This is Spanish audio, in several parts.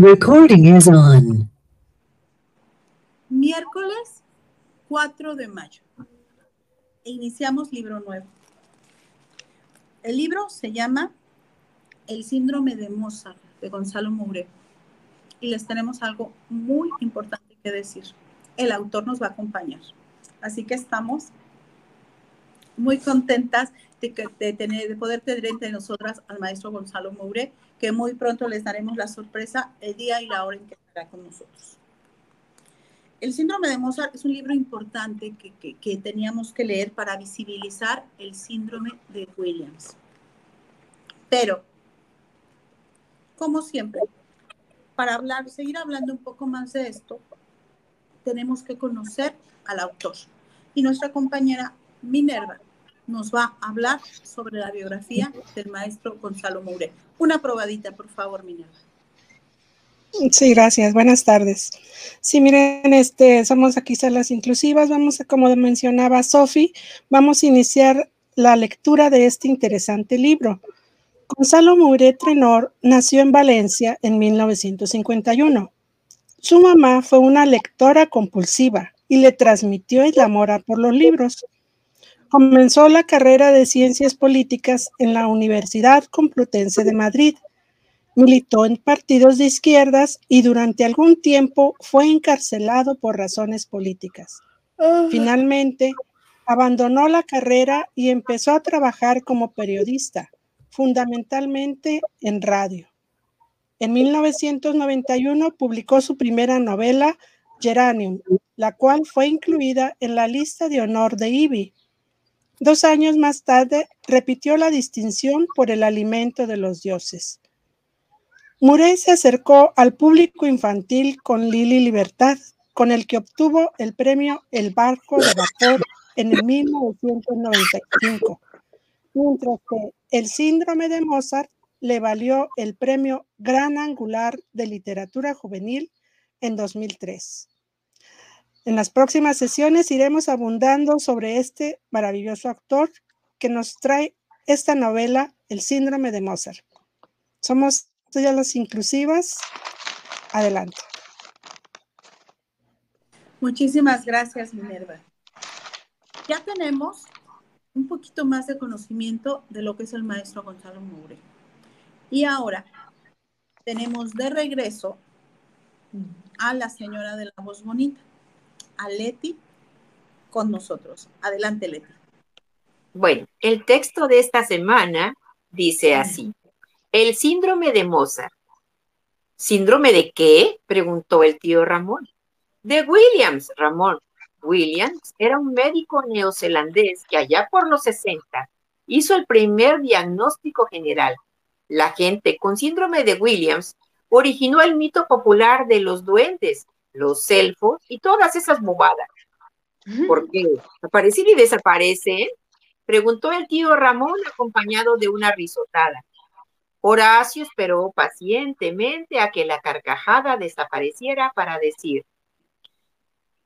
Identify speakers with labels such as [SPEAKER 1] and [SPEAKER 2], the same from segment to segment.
[SPEAKER 1] Recording is on.
[SPEAKER 2] Miércoles 4 de mayo. Iniciamos libro nuevo. El libro se llama El síndrome de Mozart de Gonzalo Moure. Y les tenemos algo muy importante que decir. El autor nos va a acompañar. Así que estamos muy contentas de, tener, de poder tener entre nosotras al maestro Gonzalo Moure, que muy pronto les daremos la sorpresa el día y la hora en que estará con nosotros. El síndrome de Mozart es un libro importante que, que, teníamos que leer para visibilizar el síndrome de Williams. Pero, como siempre, para hablar, seguir hablando un poco más de esto, tenemos que conocer al autor. Y nuestra compañera Minerva nos va a hablar sobre la biografía del maestro Gonzalo Moure. Una probadita, por favor, Minerva.
[SPEAKER 3] Sí, gracias. Buenas tardes. Sí, miren, este, somos aquí salas inclusivas. Vamos a, como mencionaba Sofi, vamos a iniciar la lectura de este interesante libro. Gonzalo Moure Trenor nació en Valencia en 1951. Su mamá fue una lectora compulsiva y le transmitió el amor por los libros. Comenzó la carrera de Ciencias Políticas en la Universidad Complutense de Madrid. Militó en partidos de izquierdas y durante algún tiempo fue encarcelado por razones políticas. Finalmente, abandonó la carrera y empezó a trabajar como periodista, fundamentalmente en radio. En 1991 publicó su primera novela, Geranium, la cual fue incluida en la lista de honor de IBI Dos años más tarde repitió la distinción por el alimento de los dioses. Murray se acercó al público infantil con Lili Libertad, con el que obtuvo el premio El Barco de Vapor en 1995, mientras que El Síndrome de Mozart le valió el premio Gran Angular de Literatura Juvenil en 2003. En las próximas sesiones iremos abundando sobre este maravilloso actor que nos trae esta novela, El síndrome de Mozart. Somos ya las inclusivas. Adelante.
[SPEAKER 2] Muchísimas gracias, Minerva. Ya tenemos un poquito más de conocimiento de lo que es el maestro Gonzalo Moure. Y ahora tenemos de regreso a la señora de la voz bonita a Leti con nosotros. Adelante, Leti.
[SPEAKER 4] Bueno, el texto de esta semana dice así. El síndrome de Mozart. ¿Síndrome de qué? preguntó el tío Ramón. De Williams, Ramón. Williams era un médico neozelandés que allá por los 60 hizo el primer diagnóstico general. La gente con síndrome de Williams originó el mito popular de los duendes los elfos y todas esas bobadas. ¿Por qué? ¿Aparecen y desaparecen? Preguntó el tío Ramón acompañado de una risotada. Horacio esperó pacientemente a que la carcajada desapareciera para decir,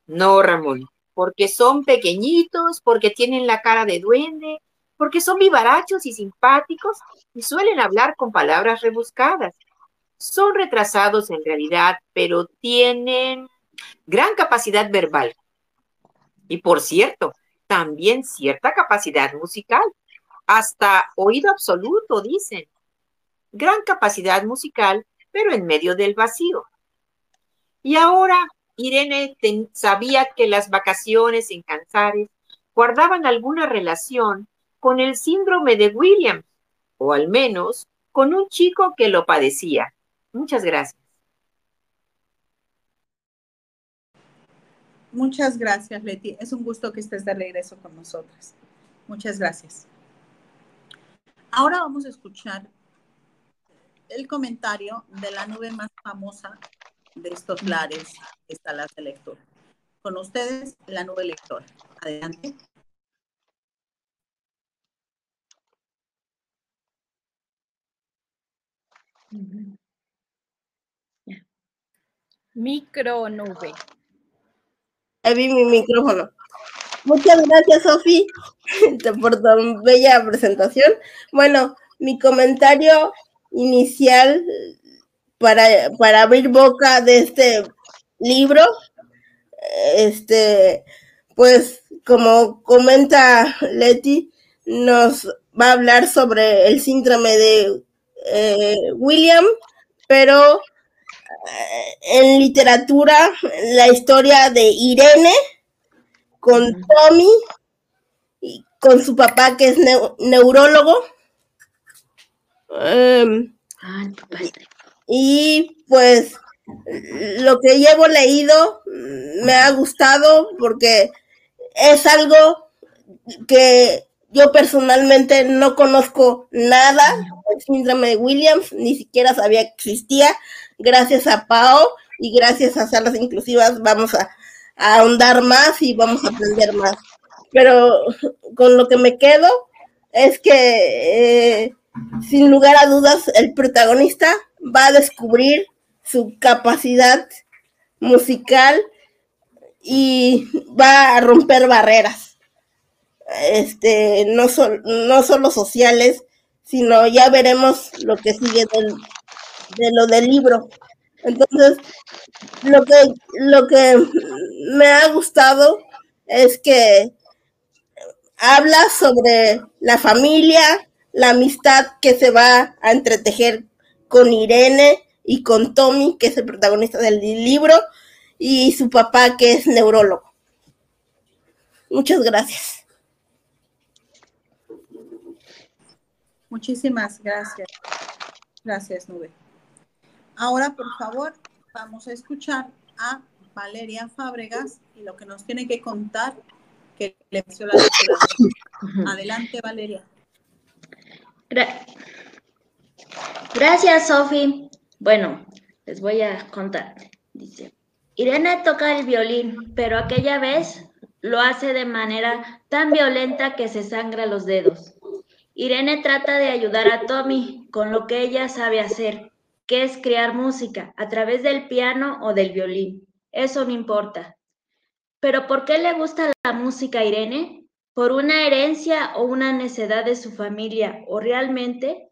[SPEAKER 4] no, Ramón, porque son pequeñitos, porque tienen la cara de duende, porque son vivarachos y simpáticos y suelen hablar con palabras rebuscadas son retrasados en realidad, pero tienen gran capacidad verbal. Y por cierto, también cierta capacidad musical, hasta oído absoluto, dicen. Gran capacidad musical, pero en medio del vacío. Y ahora Irene sabía que las vacaciones en Cansares guardaban alguna relación con el síndrome de Williams, o al menos con un chico que lo padecía. Muchas gracias.
[SPEAKER 2] Muchas gracias, Leti. Es un gusto que estés de regreso con nosotras. Muchas gracias. Ahora vamos a escuchar el comentario de la nube más famosa de estos lares, esta la de lectura. Con ustedes, la nube lectora. Adelante.
[SPEAKER 5] Micro nube.
[SPEAKER 6] Ahí vi mi micrófono. Muchas gracias, Sofi, por tu bella presentación. Bueno, mi comentario inicial para, para abrir boca de este libro. Este, pues, como comenta Leti, nos va a hablar sobre el síndrome de eh, William, pero en literatura, la historia de Irene con Tommy y con su papá que es neurólogo. Em, y pues lo que llevo leído me ha gustado porque es algo que yo personalmente no conozco nada del síndrome de Williams, ni siquiera sabía que existía. Gracias a Pau y gracias a salas inclusivas vamos a, ahondar más y vamos a aprender más. Pero con lo que me quedo es que, eh, sin lugar a dudas, el protagonista va a descubrir su capacidad musical y va a romper barreras este, no, no solo sociales, sino ya veremos lo que sigue de lo del libro. Entonces, lo que, lo que me ha gustado es que habla sobre la familia, la amistad que se va a entretejer con Irene y con Tommy, que es el protagonista del libro, y su papá, que es neurólogo. Muchas gracias.
[SPEAKER 2] Muchísimas gracias. Gracias, Nube. Ahora, por favor, vamos a escuchar a Valeria Fábregas y lo que nos tiene que contar que le la Adelante, Valeria.
[SPEAKER 5] Gracias, Sofi. Bueno, les voy a contar. Dice, Irene toca el violín, pero aquella vez lo hace de manera tan violenta que se sangra los dedos. Irene trata de ayudar a Tommy con lo que ella sabe hacer, es crear música a través del piano o del violín. Eso no importa. Pero ¿por qué le gusta la música a Irene? ¿Por una herencia o una necedad de su familia o realmente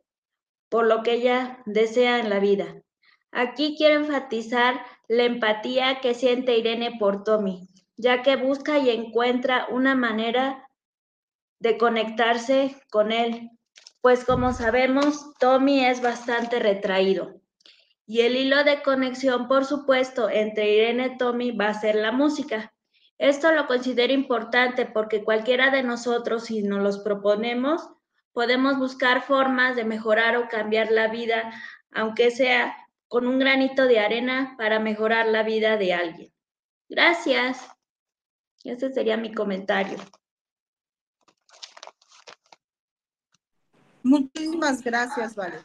[SPEAKER 5] por lo que ella desea en la vida? Aquí quiero enfatizar la empatía que siente Irene por Tommy, ya que busca y encuentra una manera de conectarse con él, pues como sabemos, Tommy es bastante retraído. Y el hilo de conexión, por supuesto, entre Irene y Tommy va a ser la música. Esto lo considero importante porque cualquiera de nosotros, si nos los proponemos, podemos buscar formas de mejorar o cambiar la vida, aunque sea con un granito de arena para mejorar la vida de alguien. Gracias. Ese sería mi comentario.
[SPEAKER 2] Muchísimas gracias, Vale.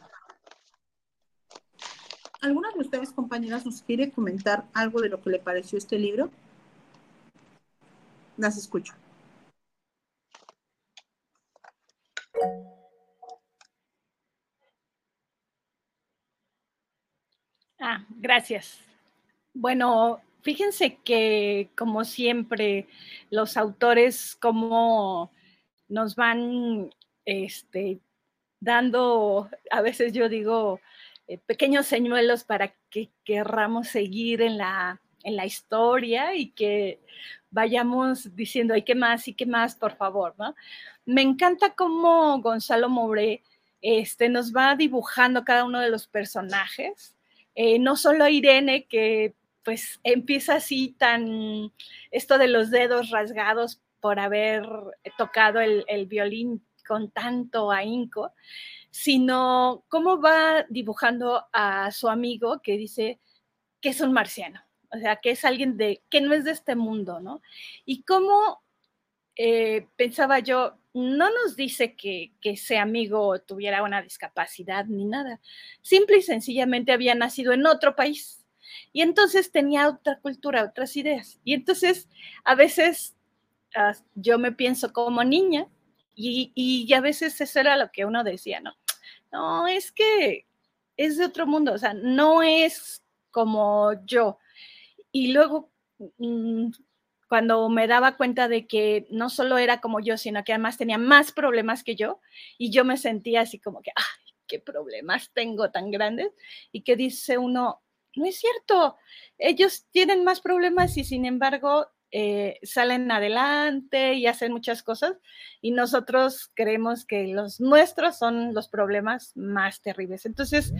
[SPEAKER 2] ¿Alguna de ustedes, compañeras, nos quiere comentar algo de lo que le pareció este libro? Las escucho.
[SPEAKER 7] Ah, gracias. Bueno, fíjense que como siempre los autores como nos van este, dando, a veces yo digo, eh, pequeños señuelos para que querramos seguir en la, en la historia y que vayamos diciendo, ¿y qué más? ¿Y qué más? Por favor, ¿no? Me encanta cómo Gonzalo Moure este, nos va dibujando cada uno de los personajes. Eh, no solo Irene, que pues empieza así tan, esto de los dedos rasgados por haber tocado el, el violín con tanto ahínco, sino cómo va dibujando a su amigo que dice que es un marciano, o sea, que es alguien de, que no es de este mundo, ¿no? Y cómo eh, pensaba yo, no nos dice que, que, ese amigo tuviera una discapacidad ni nada, simple y sencillamente había nacido en otro país y entonces tenía otra cultura, otras ideas. Y entonces a veces uh, yo me pienso como niña y, y, a veces eso era lo que uno decía, ¿no? No, es que es de otro mundo, o sea, no es como yo. Y luego, mm, cuando me daba cuenta de que no solo era como yo, sino que además tenía más problemas que yo, y yo me sentía así como que, ay, qué problemas tengo tan grandes y que dice uno, no es cierto, ellos tienen más problemas y sin embargo eh, salen adelante y hacen muchas cosas y nosotros creemos que los nuestros son los problemas más terribles. Entonces,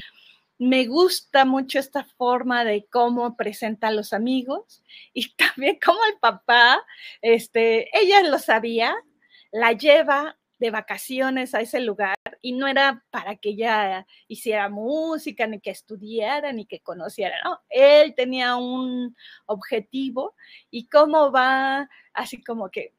[SPEAKER 7] me gusta mucho esta forma de cómo presenta a los amigos y también como el papá, este, ella lo sabía, la lleva de vacaciones a ese lugar y no era para que ella hiciera música, ni que estudiara, ni que conociera, ¿no? Él tenía un objetivo y cómo va así como que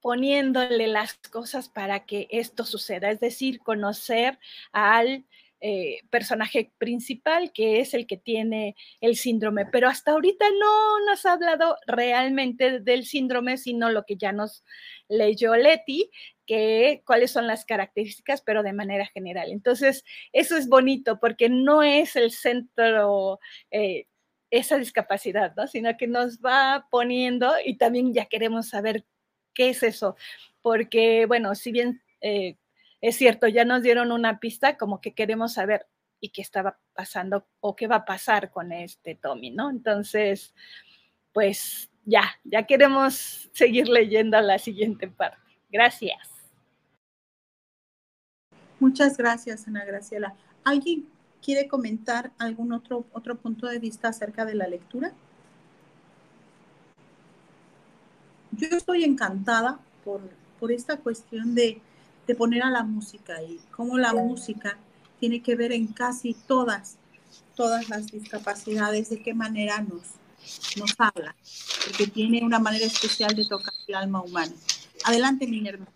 [SPEAKER 7] poniéndole las cosas para que esto suceda, es decir, conocer al eh, personaje principal, que es el que tiene el síndrome. Pero hasta ahorita no nos ha hablado realmente del síndrome, sino lo que ya nos leyó Leti, que cuáles son las características, pero de manera general. Entonces, eso es bonito porque no es el centro... Eh, esa discapacidad, ¿no? Sino que nos va poniendo y también ya queremos saber qué es eso, porque, bueno, si bien eh, es cierto, ya nos dieron una pista como que queremos saber y qué estaba pasando o qué va a pasar con este Tommy, ¿no? Entonces, pues ya, ya queremos seguir leyendo la siguiente parte. Gracias.
[SPEAKER 2] Muchas gracias, Ana Graciela. ¿Alguien quiere comentar algún otro, otro punto de vista acerca de la lectura? Yo estoy encantada por, por esta cuestión de de poner a la música y cómo la música tiene que ver en casi todas, todas las discapacidades, de qué manera nos, nos habla, porque tiene una manera especial de tocar el alma humana. Adelante, Minerva.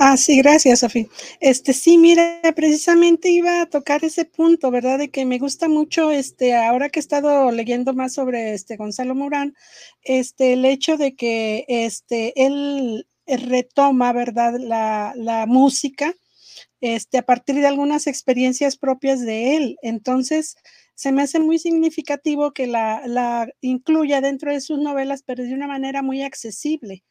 [SPEAKER 3] Ah, sí, gracias, Sofía. Este, sí, mira, precisamente iba a tocar ese punto, ¿verdad? De que me gusta mucho, este, ahora que he estado leyendo más sobre este Gonzalo Morán, este, el hecho de que, este, él retoma, ¿verdad?, la, música este, a partir de algunas experiencias propias de él. Entonces, se me hace muy significativo que la, la, incluya dentro de sus novelas, pero de una manera muy accesible,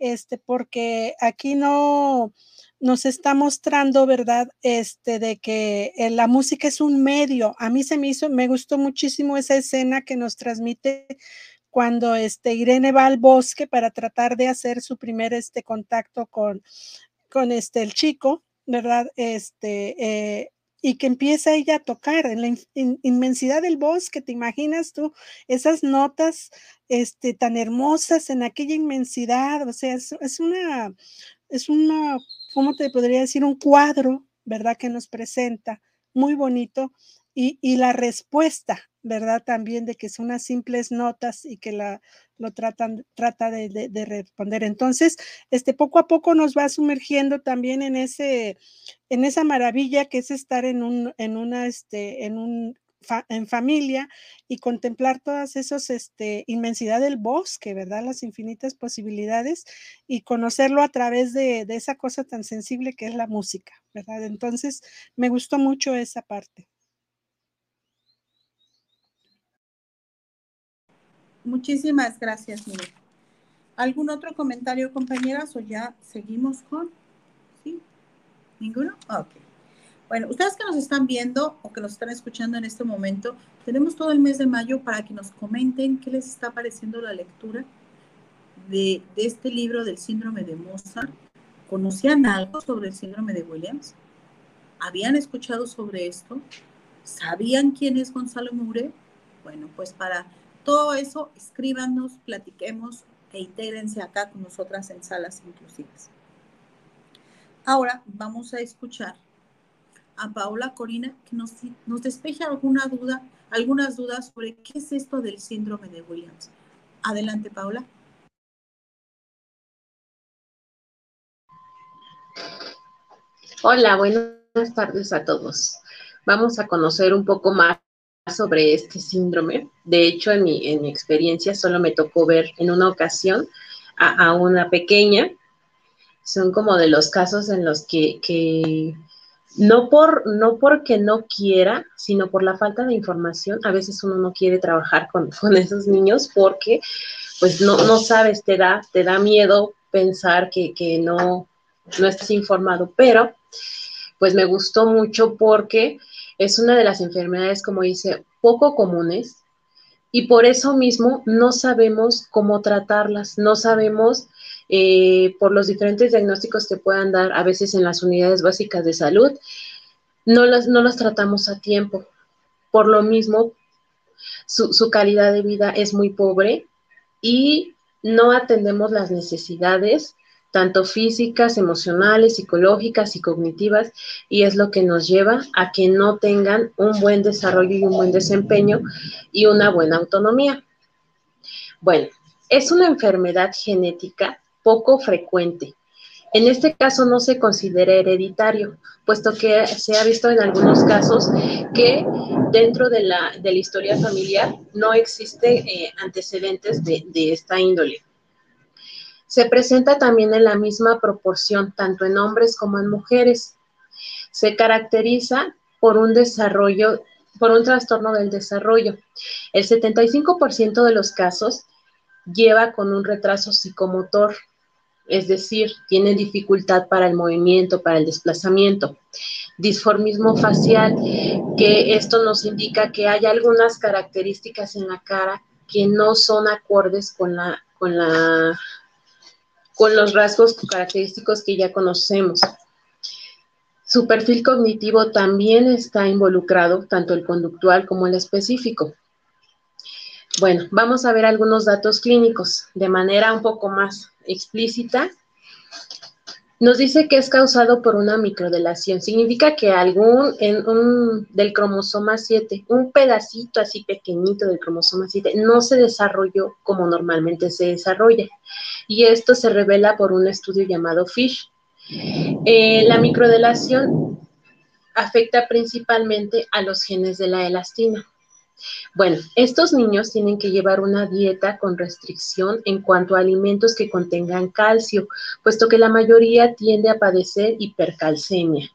[SPEAKER 3] este, porque aquí no nos está mostrando, ¿verdad? Este, de que eh, la música es un medio. A mí se me hizo, me gustó muchísimo esa escena que nos transmite cuando este, Irene va al bosque para tratar de hacer su primer este, contacto con, con este, el chico, ¿verdad? Este, eh, y que empieza ella a tocar en la inmensidad del bosque, ¿te imaginas tú esas notas este, tan hermosas en aquella inmensidad? O sea, es, es una, es una, ¿cómo te podría decir? Un cuadro, ¿verdad? Que nos presenta, muy bonito, y, y la respuesta ¿verdad? También de que son unas simples notas y que la, lo tratan, trata de, responder. Entonces, este, poco a poco nos va sumergiendo también en, ese, en esa maravilla que es estar en, un, en una, este, en un, en familia y contemplar todas esas este, inmensidad del bosque, ¿verdad? Las infinitas posibilidades y conocerlo a través de, de esa cosa tan sensible que es la música, ¿verdad? Entonces, me gustó mucho esa parte.
[SPEAKER 2] Muchísimas gracias, Mire. ¿Algún otro comentario, compañeras, o ya seguimos con? ¿Sí? ¿Ninguno? Ok. Bueno, ustedes que nos están viendo o que nos están escuchando en este momento, tenemos todo el mes de mayo para que nos comenten qué les está pareciendo la lectura de, de este libro del síndrome de Mozart. ¿Conocían algo sobre el síndrome de Williams? ¿Habían escuchado sobre esto? ¿Sabían quién es Gonzalo Mure? Bueno, pues para todo eso, escríbanos, platiquemos e intégrense acá con nosotras en salas inclusivas. Ahora vamos a escuchar a Paola Corina que nos, despeje alguna duda, algunas dudas sobre qué es esto del síndrome de Williams. Adelante, Paola.
[SPEAKER 8] Hola, buenas tardes a todos. Vamos a conocer un poco más sobre este síndrome. De hecho, en mi, en mi experiencia solo me tocó ver en una ocasión a, una pequeña. Son como de los casos en los que, no, por, no porque no quiera, sino por la falta de información, a veces uno no quiere trabajar con, con esos niños porque pues no, no sabes, te da, te da miedo pensar que, que no, no estás informado, pero pues me gustó mucho porque es una de las enfermedades, como dice, poco comunes y por eso mismo no sabemos cómo tratarlas, no sabemos eh, por los diferentes diagnósticos que puedan dar a veces en las unidades básicas de salud, no las, no las tratamos a tiempo. Por lo mismo, su, su calidad de vida es muy pobre y no atendemos las necesidades tanto físicas, emocionales, psicológicas y cognitivas, y es lo que nos lleva a que no tengan un buen desarrollo y un buen desempeño y una buena autonomía. Bueno, es una enfermedad genética poco frecuente. En este caso no se considera hereditario, puesto que se ha visto en algunos casos que dentro de la, de la historia familiar no existe eh, antecedentes de, de esta índole. Se presenta también en la misma proporción, tanto en hombres como en mujeres. Se caracteriza por un desarrollo, por un trastorno del desarrollo. El 75% de los casos lleva con un retraso psicomotor, es decir, tiene dificultad para el movimiento, para el desplazamiento. Disformismo facial, que esto nos indica que hay algunas características en la cara que no son acordes con la, con la con los rasgos característicos que ya conocemos. Su perfil cognitivo también está involucrado, tanto el conductual como el específico. Bueno, vamos a ver algunos datos clínicos de manera un poco más explícita nos dice que es causado por una microdelación. Significa que algún en un, del cromosoma 7, un pedacito así pequeñito del cromosoma 7, no se desarrolló como normalmente se desarrolla. Y esto se revela por un estudio llamado FISH. Eh, la microdelación afecta principalmente a los genes de la elastina. Bueno, estos niños tienen que llevar una dieta con restricción en cuanto a alimentos que contengan calcio, puesto que la mayoría tiende a padecer hipercalcemia.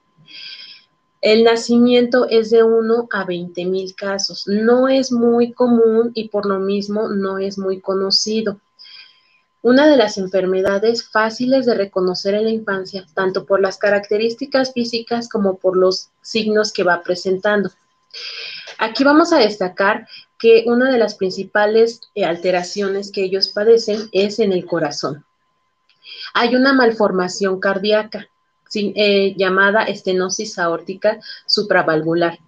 [SPEAKER 8] El nacimiento es de 1 a 20 mil casos. No es muy común y por lo mismo no es muy conocido. Una de las enfermedades fáciles de reconocer en la infancia, tanto por las características físicas como por los signos que va presentando. Aquí vamos a destacar que una de las principales eh, alteraciones que ellos padecen es en el corazón. Hay una malformación cardíaca eh, llamada estenosis aórtica supravalvular.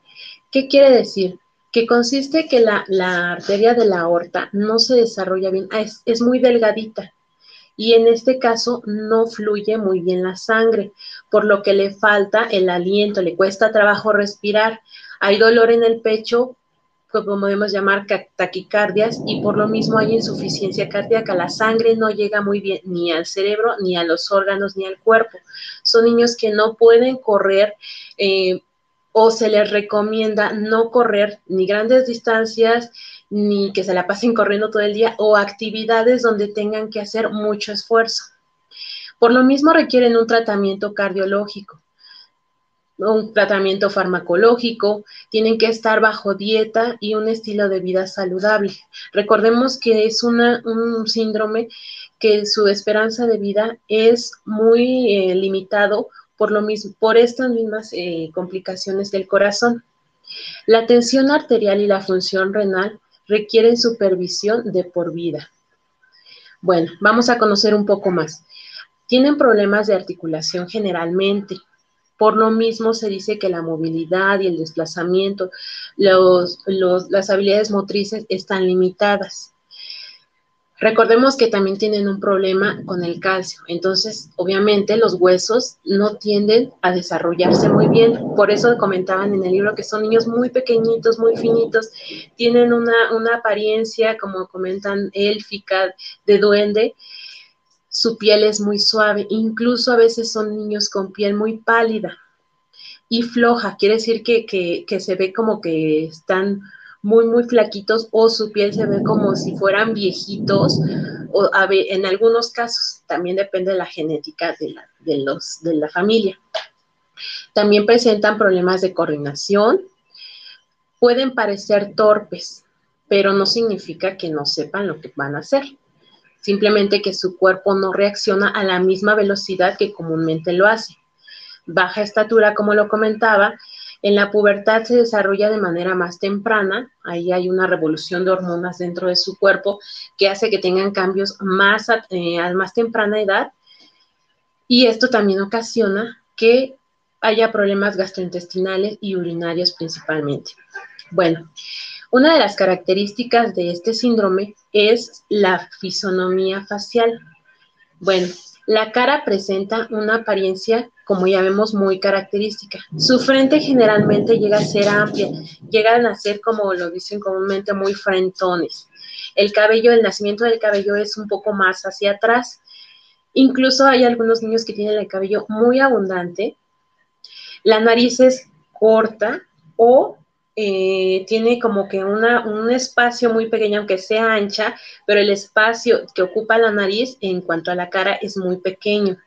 [SPEAKER 8] ¿Qué quiere decir? Que consiste que la, arteria de la aorta no se desarrolla bien, ah, es muy delgadita y en este caso no fluye muy bien la sangre, por lo que le falta el aliento, le cuesta trabajo respirar. Hay dolor en el pecho, como podemos llamar taquicardias, y por lo mismo hay insuficiencia cardíaca. La sangre no llega muy bien ni al cerebro, ni a los órganos, ni al cuerpo. Son niños que no pueden correr. Eh, o se les recomienda no correr ni grandes distancias, ni que se la pasen corriendo todo el día, o actividades donde tengan que hacer mucho esfuerzo. Por lo mismo requieren un tratamiento cardiológico un tratamiento farmacológico, tienen que estar bajo dieta y un estilo de vida saludable. Recordemos que es un síndrome que su esperanza de vida es muy eh, limitado por, lo mismo, por estas mismas eh, complicaciones del corazón. La tensión arterial y la función renal requieren supervisión de por vida. Bueno, vamos a conocer un poco más. Tienen problemas de articulación generalmente, por lo mismo se dice que la movilidad y el desplazamiento, las habilidades motrices están limitadas. Recordemos que también tienen un problema con el calcio, entonces obviamente los huesos no tienden a desarrollarse muy bien, por eso comentaban en el libro que son niños muy pequeñitos, muy finitos, tienen una, una apariencia, como comentan, élfica, de duende, su piel es muy suave, incluso a veces son niños con piel muy pálida y floja, quiere decir que, se ve como que están muy, muy flaquitos o su piel se ve como si fueran viejitos, o en algunos casos también depende de la genética de la, de los, de la familia. También presentan problemas de coordinación, pueden parecer torpes, pero no significa que no sepan lo que van a hacer simplemente que su cuerpo no reacciona a la misma velocidad que comúnmente lo hace. baja estatura, como lo comentaba, en la pubertad se desarrolla de manera más temprana, ahí hay una revolución de hormonas dentro de su cuerpo que hace que tengan cambios más eh, a, más temprana edad y esto también ocasiona que haya problemas gastrointestinales y urinarios principalmente. Bueno, una de las características de este síndrome es la fisonomía facial. Bueno, la cara presenta una apariencia, como ya vemos, muy característica. Su frente generalmente llega a ser amplia, llegan a ser, como lo dicen comúnmente, muy frentones. El cabello, el nacimiento del cabello es un poco más hacia atrás. Incluso hay algunos niños que tienen el cabello muy abundante. La nariz es corta o eh, tiene como que un espacio muy pequeño, aunque sea ancha, pero el espacio que ocupa la nariz en cuanto a la cara es muy pequeño.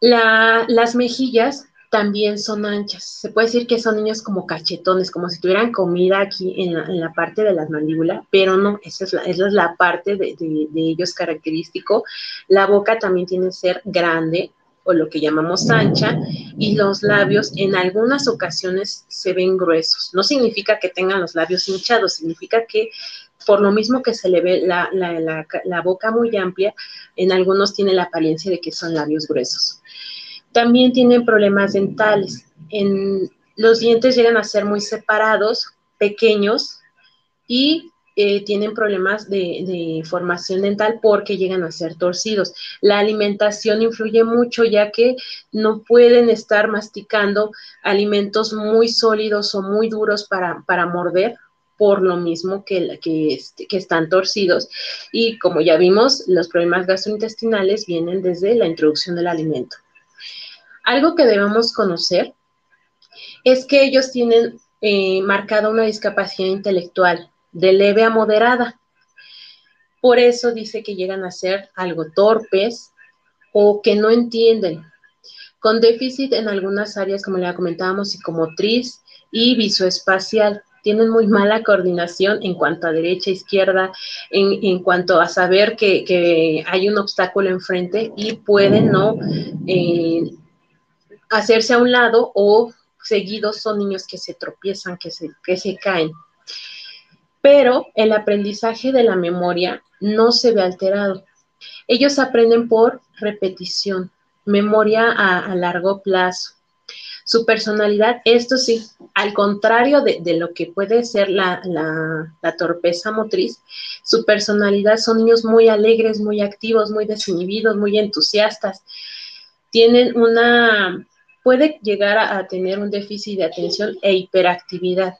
[SPEAKER 8] las mejillas también son anchas. Se puede decir que son niños como cachetones, como si tuvieran comida aquí en la, parte de las mandíbulas, pero no, esa es la, parte de, de, ellos característico. La boca también tiene que ser grande, o lo que llamamos ancha, y los labios en algunas ocasiones se ven gruesos. No significa que tengan los labios hinchados, significa que por lo mismo que se le ve la, la, boca muy amplia, en algunos tiene la apariencia de que son labios gruesos. También tienen problemas dentales. En, los dientes llegan a ser muy separados, pequeños, y eh, tienen problemas de, formación dental porque llegan a ser torcidos. La alimentación influye mucho ya que no pueden estar masticando alimentos muy sólidos o muy duros para, morder por lo mismo este, que, están torcidos. Y como ya vimos, los problemas gastrointestinales vienen desde la introducción del alimento. Algo que debemos conocer es que ellos tienen eh, marcada una discapacidad intelectual de leve a moderada. Por eso dice que llegan a ser algo torpes o que no entienden, con déficit en algunas áreas, como ya comentábamos, psicomotriz y visoespacial. Tienen muy mala coordinación en cuanto a derecha, izquierda, en, cuanto a saber que, hay un obstáculo enfrente y pueden no eh, hacerse a un lado o seguidos son niños que se tropiezan, que se, que se caen pero el aprendizaje de la memoria no se ve alterado. Ellos aprenden por repetición, memoria a, largo plazo. Su personalidad, esto sí, al contrario de, lo que puede ser la, torpeza motriz, su personalidad son niños muy alegres, muy activos, muy desinhibidos, muy entusiastas. Tienen una, puede llegar a tener un déficit de atención e hiperactividad.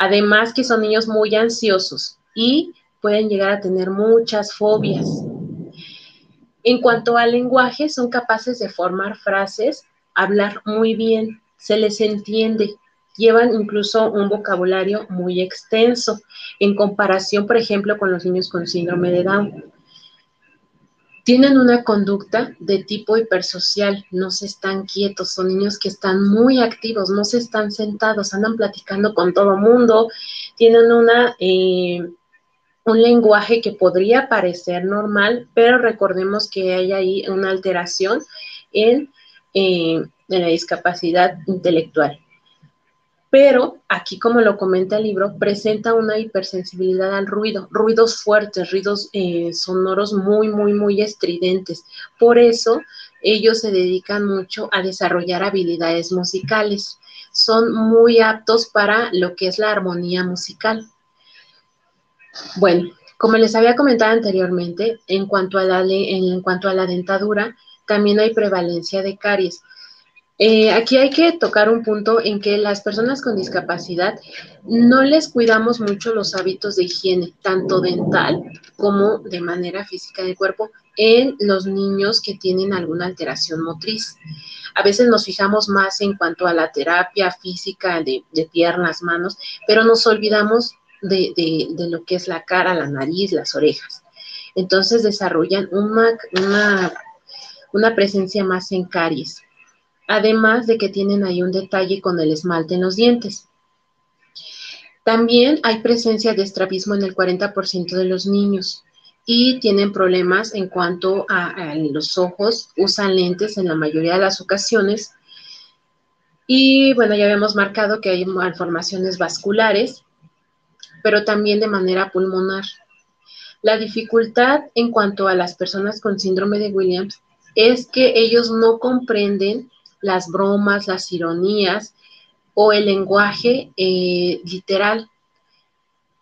[SPEAKER 8] Además que son niños muy ansiosos y pueden llegar a tener muchas fobias. En cuanto al lenguaje, son capaces de formar frases, hablar muy bien, se les entiende, llevan incluso un vocabulario muy extenso en comparación, por ejemplo, con los niños con síndrome de Down tienen una conducta de tipo hipersocial, no se están quietos, son niños que están muy activos, no se están sentados, andan platicando con todo mundo, tienen una, eh, un lenguaje que podría parecer normal, pero recordemos que hay ahí una alteración en, eh, en la discapacidad intelectual pero aquí, como lo comenta el libro, presenta una hipersensibilidad al ruido, ruidos fuertes, ruidos eh, sonoros muy, muy, muy estridentes. Por eso, ellos se dedican mucho a desarrollar habilidades musicales. Son muy aptos para lo que es la armonía musical. Bueno, como les había comentado anteriormente, en cuanto a la, en cuanto a la dentadura, también hay prevalencia de caries. Eh, aquí hay que tocar un punto en que las personas con discapacidad no les cuidamos mucho los hábitos de higiene, tanto dental como de manera física del cuerpo, en los niños que tienen alguna alteración motriz. A veces nos fijamos más en cuanto a la terapia física de, piernas, manos, pero nos olvidamos de, lo que es la cara, la nariz, las orejas. Entonces desarrollan una, una, una presencia más en caries además de que tienen ahí un detalle con el esmalte en los dientes. También hay presencia de estrabismo en el 40% de los niños. y tienen problemas en cuanto a, los ojos, usan lentes en la mayoría de las ocasiones. Y bueno, ya habíamos marcado que hay malformaciones vasculares, pero también de manera pulmonar. La dificultad en cuanto a las personas con síndrome de Williams es que ellos no comprenden las bromas, las ironías o el lenguaje eh, literal.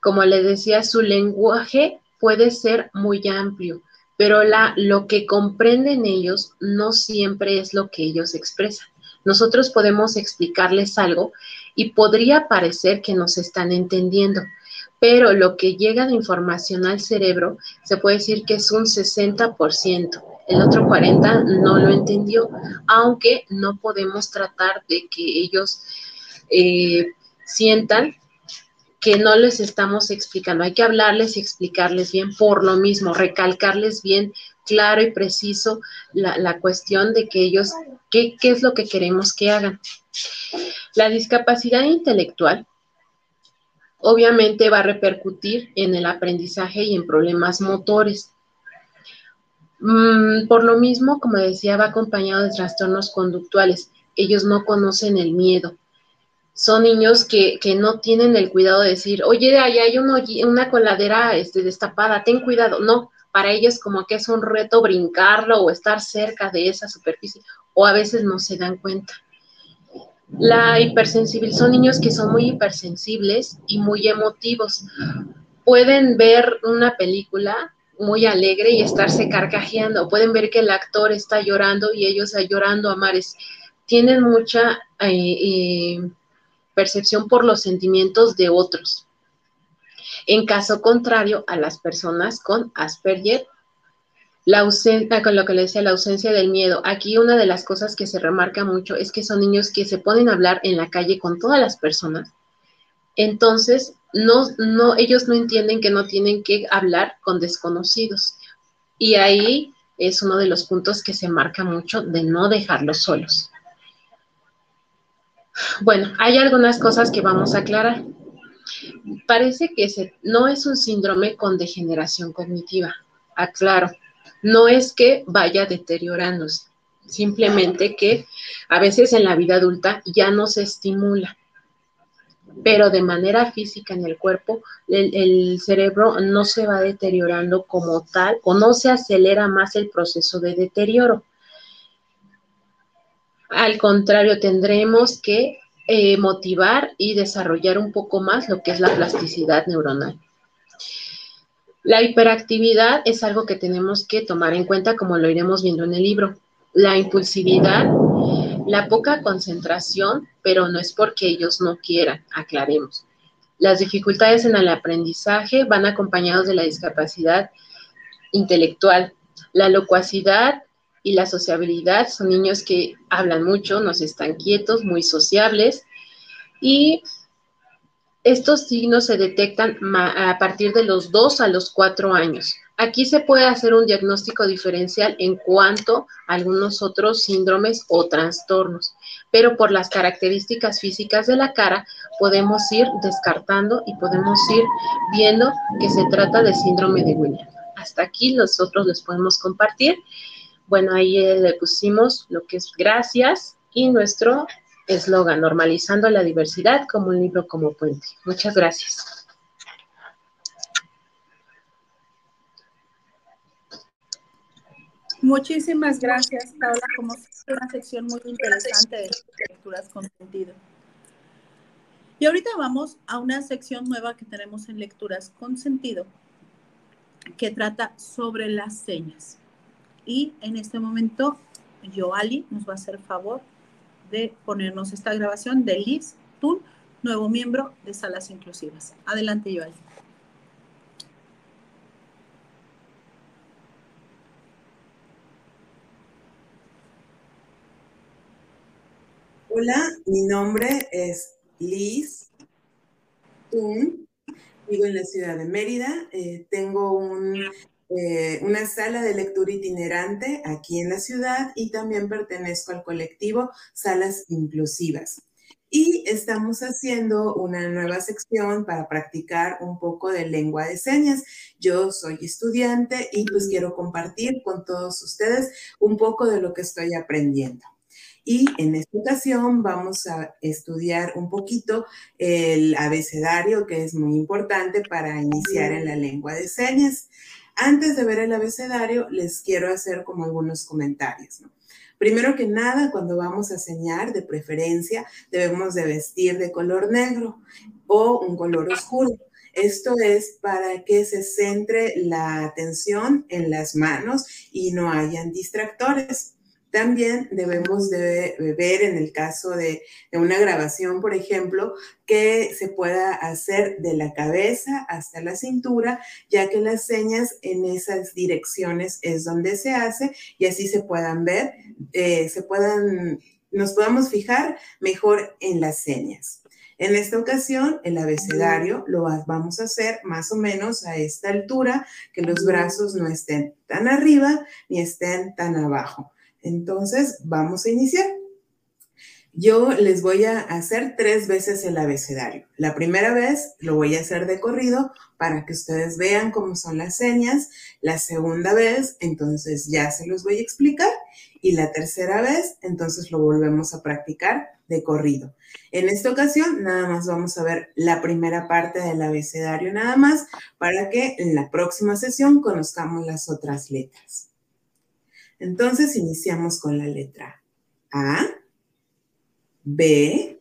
[SPEAKER 8] Como les decía, su lenguaje puede ser muy amplio, pero lo que comprenden ellos no siempre es lo que ellos expresan. Nosotros podemos explicarles algo y podría parecer que nos están entendiendo, pero lo que llega de información al cerebro se puede decir que es un 60%. El otro 40% no lo entendió, aunque no podemos tratar de que ellos eh, sientan que no les estamos explicando. Hay que hablarles y explicarles bien por lo mismo, recalcarles bien claro y preciso la, cuestión de que ellos, qué, qué es lo que queremos que hagan. La discapacidad intelectual obviamente va a repercutir en el aprendizaje y en problemas motores. Mm, por lo mismo, como decía, va acompañado de trastornos conductuales. Ellos no conocen el miedo, son niños que, no tienen el cuidado de decir, oye, ahí hay una coladera este, destapada, ten cuidado. No, para ellos como que es un reto brincarlo o estar cerca de esa superficie, o a veces no se dan cuenta. La hipersensible son niños que son muy hipersensibles y muy emotivos. Pueden ver una película muy alegre y estarse carcajeando. Pueden ver que el actor está llorando y ellos llorando a mares. Tienen mucha eh, eh, percepción por los sentimientos de otros. En caso contrario a las personas con Asperger, la ausencia, con lo que le decía, la ausencia del miedo. Aquí una de las cosas que se remarca mucho es que son niños que se pueden hablar en la calle con todas las personas. Entonces, ellos no entienden que no tienen que hablar con desconocidos. Y ahí es uno de los puntos que se marca mucho de no dejarlos solos. Bueno, hay algunas cosas que vamos a aclarar. Parece que no es un síndrome con degeneración cognitiva. Aclaro, no es que vaya deteriorándose, simplemente que a veces en la vida adulta ya no se estimula, pero de manera física en el cuerpo, el, cerebro no se va deteriorando como tal o no se acelera más el proceso de deterioro. Al contrario, tendremos que eh, motivar y desarrollar un poco más lo que es la plasticidad neuronal. La hiperactividad es algo que tenemos que tomar en cuenta, como lo iremos viendo en el libro. La impulsividad, la poca concentración, pero no es porque ellos no quieran, aclaremos. Las dificultades en el aprendizaje van acompañados de la discapacidad intelectual. La locuacidad y la sociabilidad son niños que hablan mucho, no están quietos, muy sociables y estos signos se detectan a partir de los 2 a los 4 años. Aquí se puede hacer un diagnóstico diferencial en cuanto a algunos otros síndromes o trastornos, pero por las características físicas de la cara podemos ir descartando y podemos ir viendo que se trata de síndrome de Williams. Hasta aquí nosotros les podemos compartir. Bueno, ahí eh, le pusimos lo que es gracias y nuestro eslogan, normalizando la diversidad como un libro como puente. Muchas gracias.
[SPEAKER 2] Muchísimas gracias, Paula. Como una sección muy interesante de lecturas con sentido. Y ahorita vamos a una sección nueva que tenemos en lecturas con sentido, que trata sobre las señas. Y en este momento, Joali nos va a hacer favor de ponernos esta grabación de Liz Tun, nuevo miembro de Salas Inclusivas. Adelante, Joali.
[SPEAKER 9] Hola, mi nombre es Liz Tun, vivo en la ciudad de Mérida, eh, tengo eh, una sala de lectura itinerante aquí en la ciudad y también pertenezco al colectivo Salas Inclusivas. Y estamos haciendo una nueva sección para practicar un poco de lengua de señas. Yo soy estudiante y pues quiero compartir con todos ustedes un poco de lo que estoy aprendiendo. Y en esta ocasión vamos a estudiar un poquito el abecedario, que es muy importante para iniciar en la lengua de señas. Antes de ver el abecedario, les quiero hacer como algunos comentarios. Primero que nada, cuando vamos a señar, de preferencia, debemos de vestir de color negro o un color oscuro. Esto es para que se centre la atención en las manos y no hayan distractores. También debemos de ver en el caso de, una grabación, por ejemplo, que se pueda hacer de la cabeza hasta la cintura, ya que las señas en esas direcciones es donde se hace y así se puedan ver, eh, se puedan, nos podamos fijar mejor en las señas. En esta ocasión, el abecedario lo vamos a hacer más o menos a esta altura, que los brazos no estén tan arriba ni estén tan abajo. Entonces, vamos a iniciar. Yo les voy a hacer tres veces el abecedario. La primera vez lo voy a hacer de corrido para que ustedes vean cómo son las señas. La segunda vez, entonces ya se los voy a explicar. Y la tercera vez, entonces lo volvemos a practicar de corrido. En esta ocasión, nada más vamos a ver la primera parte del abecedario nada más para que en la próxima sesión conozcamos las otras letras. Entonces iniciamos con la letra A, B,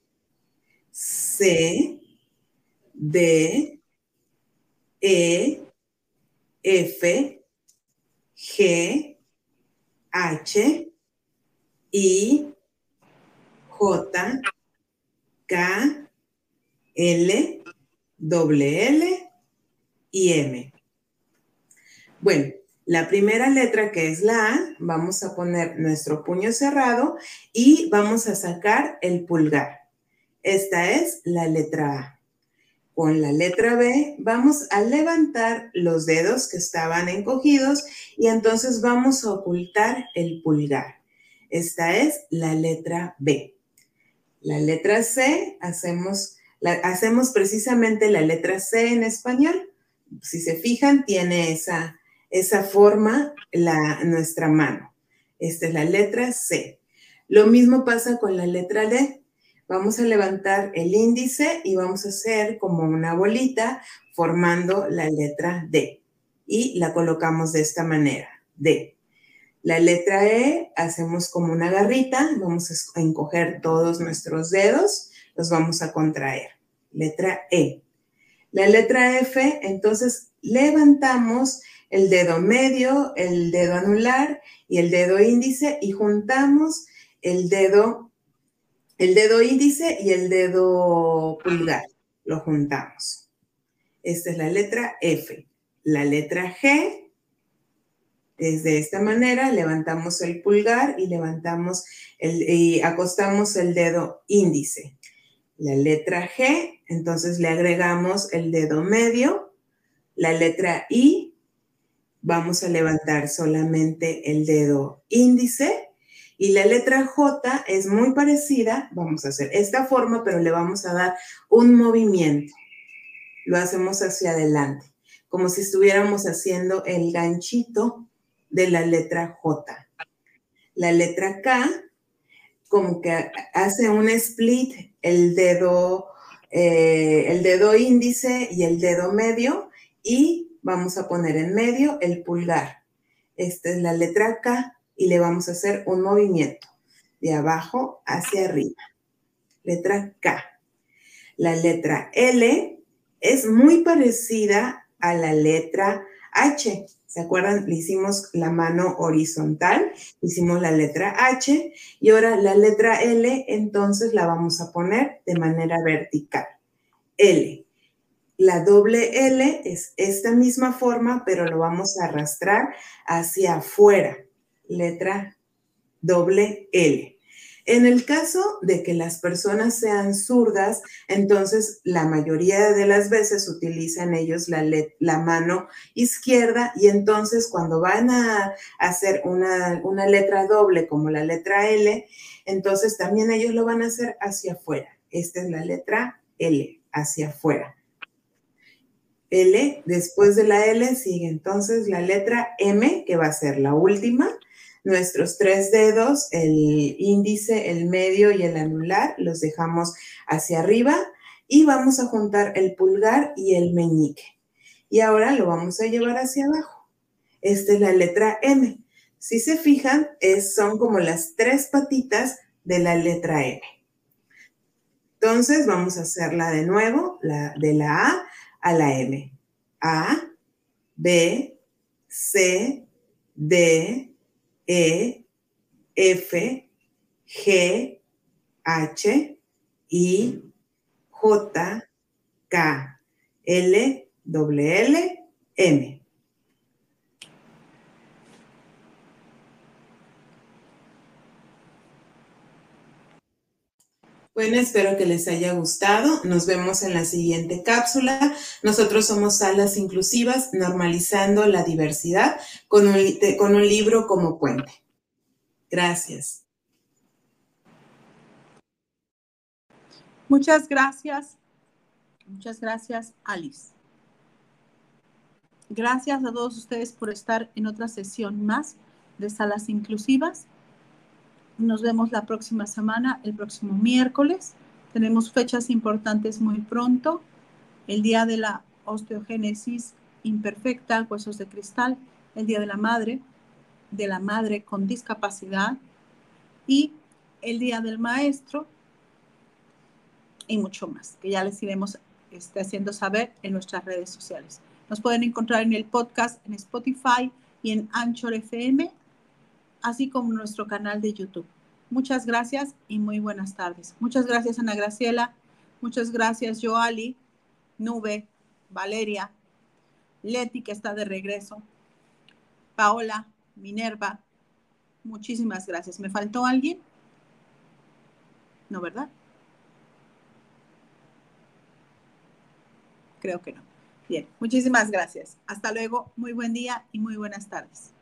[SPEAKER 9] C, D, E, F, G, H, I, J, K, L, W, L y M. Bueno, la primera letra que es la A, vamos a poner nuestro puño cerrado y vamos a sacar el pulgar. Esta es la letra A. Con la letra B vamos a levantar los dedos que estaban encogidos y entonces vamos a ocultar el pulgar. Esta es la letra B. La letra C, hacemos, hacemos precisamente la letra C en español. Si se fijan, tiene esa, esa forma la, nuestra mano. Esta es la letra C. Lo mismo pasa con la letra D. Vamos a levantar el índice y vamos a hacer como una bolita formando la letra D. Y la colocamos de esta manera, D. La letra E hacemos como una garrita, vamos a encoger todos nuestros dedos, los vamos a contraer. Letra E. La letra F, entonces levantamos el dedo medio, el dedo anular y el dedo índice y juntamos el dedo, el dedo índice y el dedo pulgar. Lo juntamos. Esta es la letra F. La letra G es de esta manera, levantamos el pulgar y levantamos el, y acostamos el dedo índice. La letra G, entonces le agregamos el dedo medio, la letra I, vamos a levantar solamente el dedo índice y la letra J es muy parecida, vamos a hacer esta forma, pero le vamos a dar un movimiento. Lo hacemos hacia adelante, como si estuviéramos haciendo el ganchito de la letra J. La letra K, como que hace un split, el dedo, eh, el dedo índice y el dedo medio, y vamos a poner en medio el pulgar. Esta es la letra K y le vamos a hacer un movimiento de abajo hacia arriba. Letra K. La letra L es muy parecida a la letra H. ¿Se acuerdan? Le hicimos la mano horizontal, hicimos la letra H y ahora la letra L, entonces la vamos a poner de manera vertical. L. La doble L es esta misma forma, pero lo vamos a arrastrar hacia afuera. Letra doble L. En el caso de que las personas sean zurdas, entonces la mayoría de las veces utilizan ellos la, la mano izquierda y entonces cuando van a hacer una, una letra doble como la letra L, entonces también ellos lo van a hacer hacia afuera Esta es la letra L, hacia afuera. L, después de la L sigue entonces la letra M, que va a ser la última. Nuestros tres dedos, el índice, el medio y el anular, los dejamos hacia arriba y vamos a juntar el pulgar y el meñique. Y ahora lo vamos a llevar hacia abajo. Esta es la letra M. Si se fijan, es, son como las tres patitas de la letra M. Entonces vamos a hacerla de nuevo, la, de la A a la M. A, B, C, D, E, F, G, H, I, J, K, L, W, L, M. Bueno, espero que les haya gustado. Nos vemos en la siguiente cápsula. Nosotros somos Salas Inclusivas, normalizando la diversidad con un, libro como puente. Gracias.
[SPEAKER 2] Muchas gracias. Muchas gracias, Alice. Gracias a todos ustedes por estar en otra sesión más de Salas Inclusivas. Nos vemos la próxima semana, el próximo miércoles. Tenemos fechas importantes muy pronto. El día de la osteogénesis imperfecta, huesos de cristal, el día de la madre, de la madre con discapacidad y el día del maestro y mucho más, que ya les iremos este, haciendo saber en nuestras redes sociales. Nos pueden encontrar en el podcast en Spotify y en Anchor FM así como nuestro canal de YouTube. Muchas gracias y muy buenas tardes. Muchas gracias, Ana Graciela. Muchas gracias, Joali, Nube, Valeria, Leti, que está de regreso, Paola, Minerva. Muchísimas gracias. ¿Me faltó alguien? No, ¿verdad? Creo que no. Bien, muchísimas gracias. Hasta luego, muy buen día y muy buenas tardes.